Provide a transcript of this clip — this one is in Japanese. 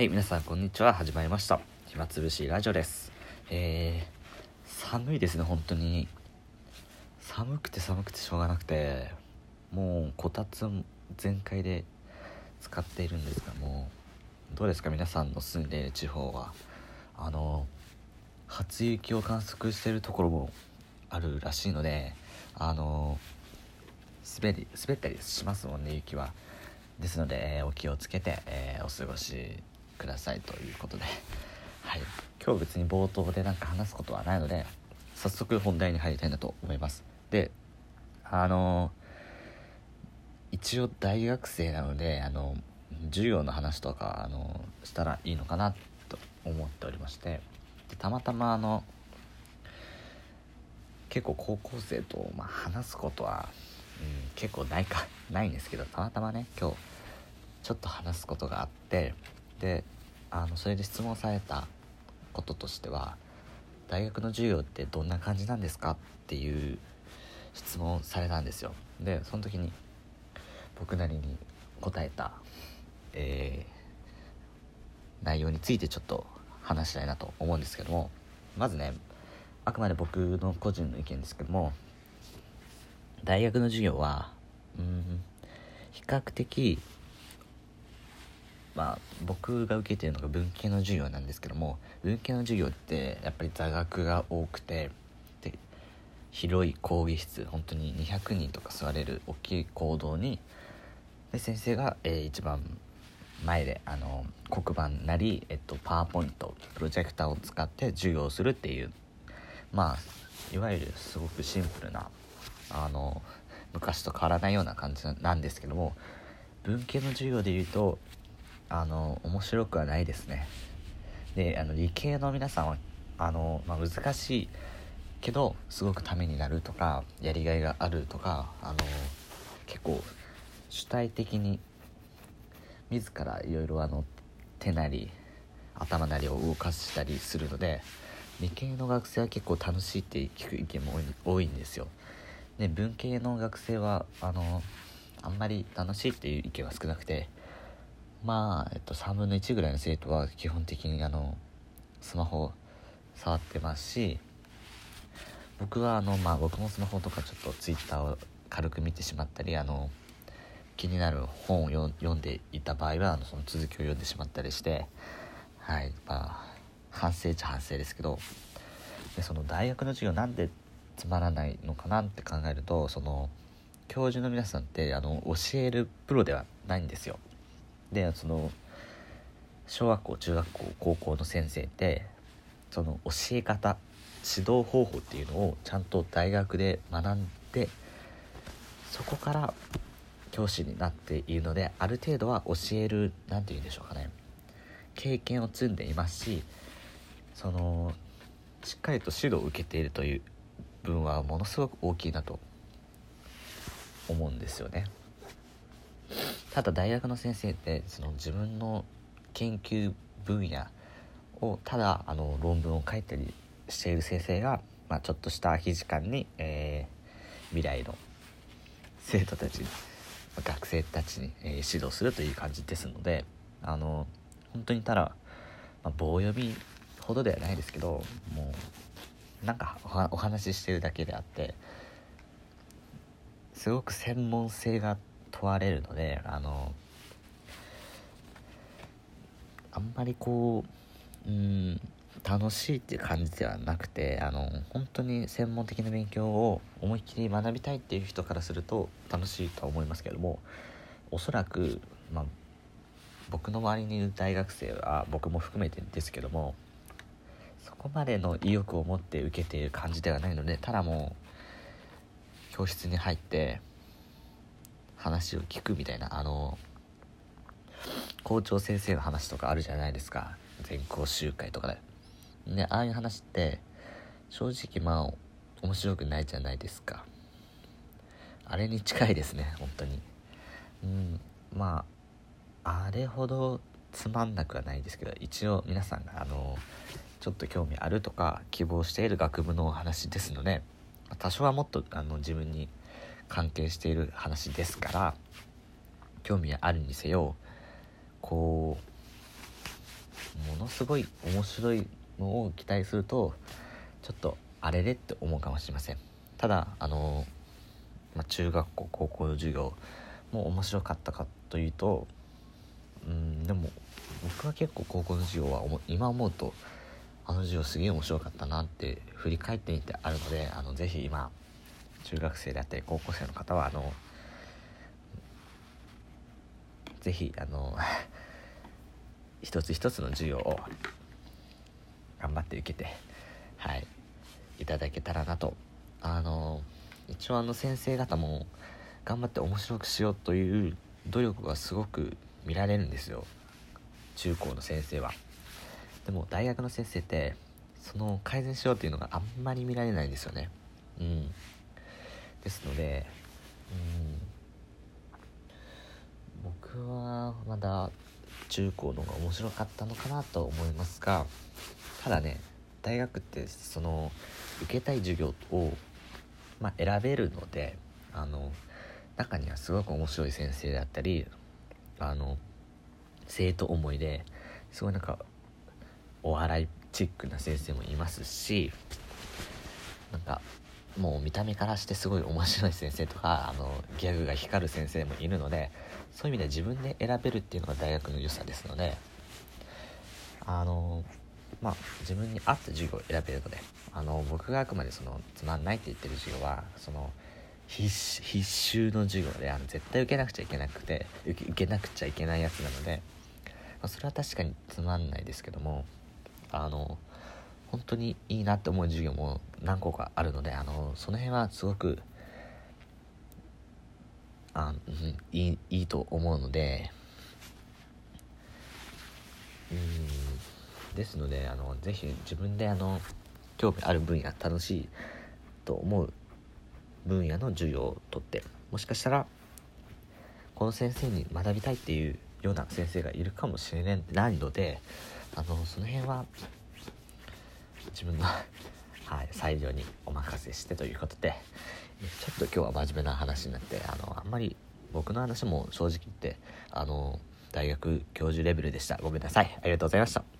はい、皆さんこんにちは。始まりました。暇つぶしラジオです。えー、寒いですね、本当に。寒くて寒くてしょうがなくて、もうこたつ全開で使っているんですが、もう、どうですか、皆さんの住んでいる地方は。あの、初雪を観測しているところもあるらしいので、あの、滑り、滑ったりしますもんね、雪は。ですので、えーお気をつけて、えーお過ごしくださいということで、はい、今日別に冒頭でなんか話すことはないので早速本題に入りたいなと思います。であの一応大学生なのであの授業の話とかあのしたらいいのかなと思っておりまして。でたまたまあの結構高校生と、まあ、話すことは、うん、結構ないかないんですけどたまたまね今日ちょっと話すことがあって。であのそれで質問されたこととしては「大学の授業ってどんな感じなんですか?」っていう質問されたんですよでその時に僕なりに答えた、えー内容についてちょっと話したいなと思うんですけどもまずねあくまで僕の個人の意見ですけども大学の授業はうん比較的まあ僕が受けてるのが文系の授業なんですけども文系の授業ってやっぱり座学が多くてで広い講義室本当に200人とか座れる大きい講堂にで先生が、えー一番前であの黒板なり、えっと、パワーポイントプロジェクターを使って授業をするっていうまあいわゆるすごくシンプルなあの昔と変わらないような感じなんですけども文系の授業でいうとあの面白くはないですね。であの理系の皆さんはあの、まあ、難しいけどすごくためになるとかやりがいがあるとかあの結構主体的に自らいろいろあの手なり頭なりを動かしたりするので理系の学生は結構楽しいって聞く意見も多い多いんですよ。で文系の学生はあのあんまり楽しいっていう意見は少なくてまあ、えっと、3分の1ぐらいの生徒は基本的にあのスマホ触ってますし僕はあの、まあ、僕もスマホとかちょっとツイッターを軽く見てしまったりあの気になる本を読んでいた場合はあのその続きを読んでしまったりしてはいまあ反省っちゃ反省ですけどでその大学の授業なんでつまらないのかなって考えるとその教授の皆さんってあの教えるプロではないんですよ。でその小学校中学校高校の先生ってその教え方指導方法っていうのをちゃんと大学で学んでそこから教師になっているのである程度は教える何て言うんでしょうかね経験を積んでいますしそのしっかりと指導を受けているという分はものすごく大きいなと思うんですよね。ただ大学の先生ってその自分の研究分野をただあの論文を書いたりしている先生が、まあ、ちょっとした空き時間に、えー未来の生徒たちに学生たちに、えー指導するという感じですのであの本当にただ、まあ、棒読みほどではないですけどもうなんかお話ししてるだけであってすごく専門性があって問われるのであのあんまりこううん楽しいっていう感じではなくてあの本当に専門的な勉強を思いっきり学びたいっていう人からすると楽しいとは思いますけどもおそらく、まあ、僕の周りにいる大学生は僕も含めてですけどもそこまでの意欲を持って受けている感じではないのでただもう教室に入って話を聞くみたいなあの校長先生の話とかあるじゃないですか全校集会とかで。ねああいう話って正直まあ面白くないじゃないですか。あれに近いですね本当に。うんまああれほどつまんなくはないですけど一応皆さんがあのちょっと興味あるとか希望している学部の話ですので多少はもっとあの自分に関係している話ですから興味あるにせよこうものすごい面白いのを期待するとちょっとあれれって思うかもしれません。ただあの、まあ、中学校高校の授業も面白かったかというとうんでも僕は結構高校の授業は今思うとあの授業すげえ面白かったなって振り返ってみてあるのであのぜひ今中学生であったり高校生の方はあのぜひあの一つ一つの授業を頑張って受けてはいいただけたらなと。あの一応あの先生方も頑張って面白くしようという努力がすごく見られるんですよ。中高の先生は。でも大学の先生ってその改善しようっていうのがあんまり見られないんですよね。うん。ですのでうん。僕はまだ中高の方が面白かったのかなと思いますがただね大学ってその受けたい授業を、まあ、選べるのであの中にはすごく面白い先生だったりあの生徒思いですごいなんかお笑いチックな先生もいますしなんかもう見た目からしてすごい面白い先生とかあのギャグが光る先生もいるのでそういう意味で自分で選べるっていうのが大学の良さですのであのまあ自分に合った授業を選べるのであの僕があくまでそのつまんないって言ってる授業はその必必修の授業であの絶対受けなくちゃいけなくて受けなくちゃいけないやつなので、まあ、それは確かにつまんないですけどもあの本当にいいなって思う授業も何個かあるのであのその辺はすごくあ、うん、いいいいと思うのでうんですのであのぜひ自分であの興味ある分野楽しいと思う分野の授業をとってもしかしたらこの先生に学びたいっていうような先生がいるかもしれないのであのその辺は自分のはい、裁量にお任せしてということでちょっと今日は真面目な話になってあのあんまり僕の話も正直言ってあの大学教授レベルでした。ごめんなさい。ありがとうございました。